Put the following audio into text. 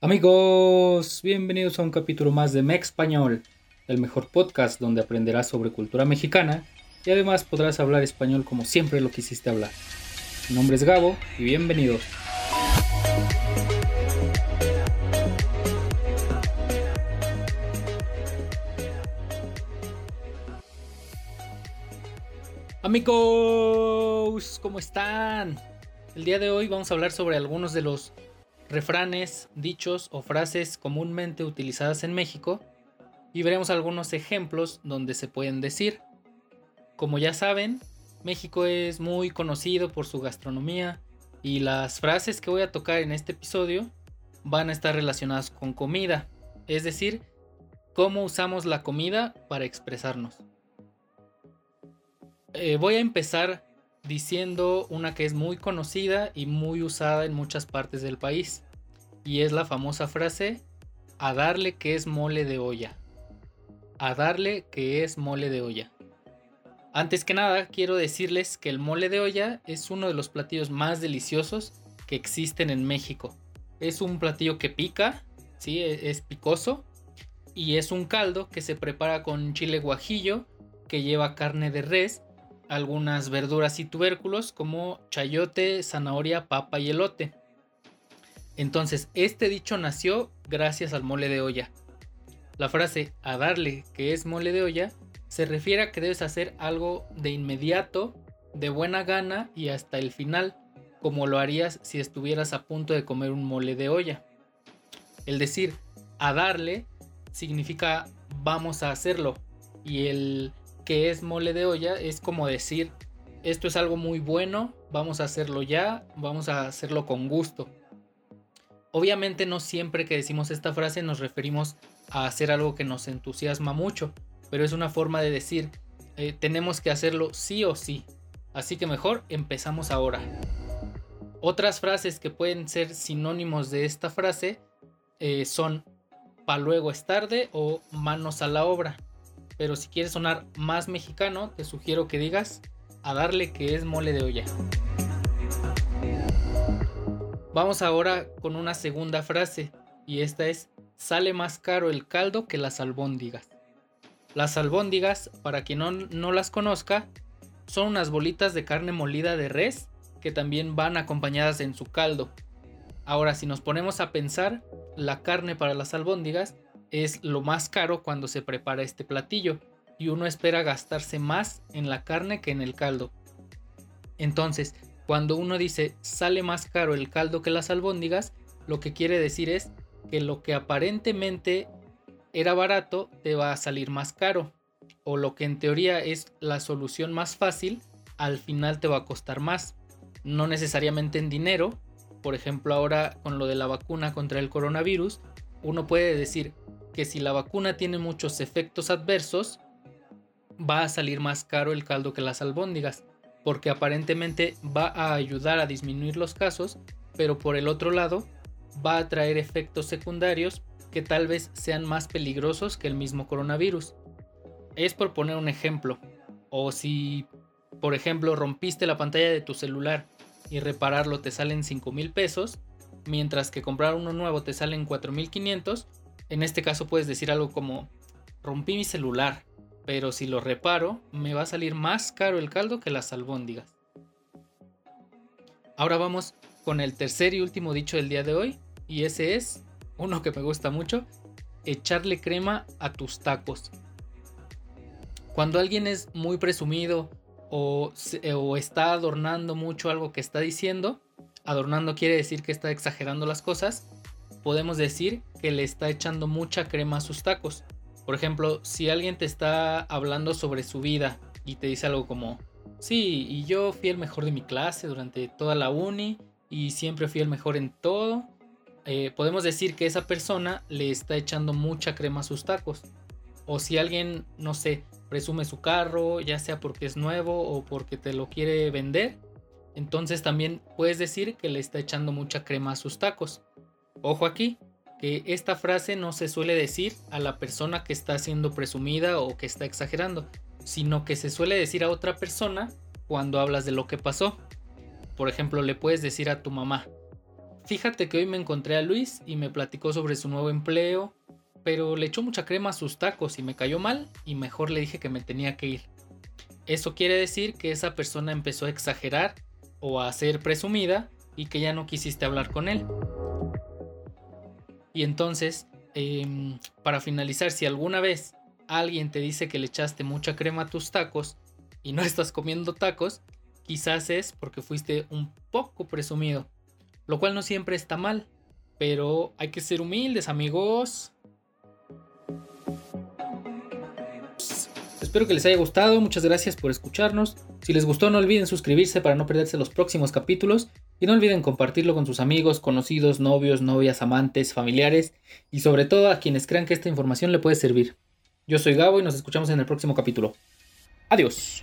Amigos, bienvenidos a un capítulo más de Mex Español, el mejor podcast donde aprenderás sobre cultura mexicana y además podrás hablar español como siempre lo quisiste hablar. Mi nombre es Gabo y bienvenidos. Amigos, ¿cómo están? El día de hoy vamos a hablar sobre algunos de los refranes, dichos o frases comúnmente utilizadas en México y veremos algunos ejemplos donde se pueden decir. Como ya saben, México es muy conocido por su gastronomía y las frases que voy a tocar en este episodio van a estar relacionadas con comida, es decir, cómo usamos la comida para expresarnos. Eh, voy a empezar diciendo una que es muy conocida y muy usada en muchas partes del país. Y es la famosa frase, a darle que es mole de olla. A darle que es mole de olla. Antes que nada, quiero decirles que el mole de olla es uno de los platillos más deliciosos que existen en México. Es un platillo que pica, ¿sí? E-, es picoso. Y es un caldo que se prepara con chile guajillo, que lleva carne de res algunas verduras y tubérculos como chayote, zanahoria, papa y elote. Entonces, este dicho nació gracias al mole de olla. La frase a darle que es mole de olla se refiere a que debes hacer algo de inmediato, de buena gana y hasta el final, como lo harías si estuvieras a punto de comer un mole de olla. El decir a darle significa vamos a hacerlo y el que es mole de olla es como decir, esto es algo muy bueno, vamos a hacerlo ya, vamos a hacerlo con gusto. Obviamente no siempre que decimos esta frase nos referimos a hacer algo que nos entusiasma mucho, pero es una forma de decir, eh, tenemos que hacerlo sí o sí. Así que mejor empezamos ahora. Otras frases que pueden ser sinónimos de esta frase eh, son pa luego es tarde o manos a la obra pero si quieres sonar más mexicano, te sugiero que digas a darle que es mole de olla. Vamos ahora con una segunda frase y esta es sale más caro el caldo que las albóndigas. Las albóndigas, para quien no, no las conozca, son unas bolitas de carne molida de res que también van acompañadas en su caldo. Ahora, si nos ponemos a pensar, la carne para las albóndigas es lo más caro cuando se prepara este platillo y uno espera gastarse más en la carne que en el caldo. Entonces, cuando uno dice sale más caro el caldo que las albóndigas, lo que quiere decir es que lo que aparentemente era barato te va a salir más caro. O lo que en teoría es la solución más fácil, al final te va a costar más. No necesariamente en dinero. Por ejemplo, ahora con lo de la vacuna contra el coronavirus, uno puede decir, que si la vacuna tiene muchos efectos adversos, va a salir más caro el caldo que las albóndigas, porque aparentemente va a ayudar a disminuir los casos, pero por el otro lado va a traer efectos secundarios que tal vez sean más peligrosos que el mismo coronavirus. Es por poner un ejemplo, o si por ejemplo rompiste la pantalla de tu celular y repararlo te salen 5 mil pesos, mientras que comprar uno nuevo te salen 4.500, en este caso puedes decir algo como, rompí mi celular, pero si lo reparo, me va a salir más caro el caldo que las albóndigas. Ahora vamos con el tercer y último dicho del día de hoy, y ese es, uno que me gusta mucho, echarle crema a tus tacos. Cuando alguien es muy presumido o, o, está adornando mucho algo que está diciendo, adornando quiere decir que está exagerando las cosas, podemos decir que le está echando mucha crema a sus tacos. Por ejemplo, si alguien te está hablando sobre su vida y te dice algo como, sí, y yo fui el mejor de mi clase durante toda la uni y siempre fui el mejor en todo, eh, podemos decir que esa persona le está echando mucha crema a sus tacos. O si alguien, no sé, presume su carro, ya sea porque es nuevo o porque te lo quiere vender, entonces también puedes decir que le está echando mucha crema a sus tacos. Ojo aquí, que esta frase no se suele decir a la persona que está siendo presumida o que está exagerando, sino que se suele decir a otra persona cuando hablas de lo que pasó. Por ejemplo, le puedes decir a tu mamá, fíjate que hoy me encontré a Luis y me platicó sobre su nuevo empleo, pero le echó mucha crema a sus tacos y me cayó mal y mejor le dije que me tenía que ir. Eso quiere decir que esa persona empezó a exagerar o a ser presumida y que ya no quisiste hablar con él. Y entonces, em, para finalizar, si alguna vez alguien te dice que le echaste mucha crema a tus tacos y no estás comiendo tacos, quizás es porque fuiste un poco presumido. Lo cual no siempre está mal, pero hay que ser humildes amigos. Espero que les haya gustado, muchas gracias por escucharnos. Si les gustó no olviden suscribirse para no perderse los próximos capítulos y no olviden compartirlo con sus amigos, conocidos, novios, novias, amantes, familiares y sobre todo a quienes crean que esta información le puede servir. Yo soy Gabo y nos escuchamos en el próximo capítulo. Adiós.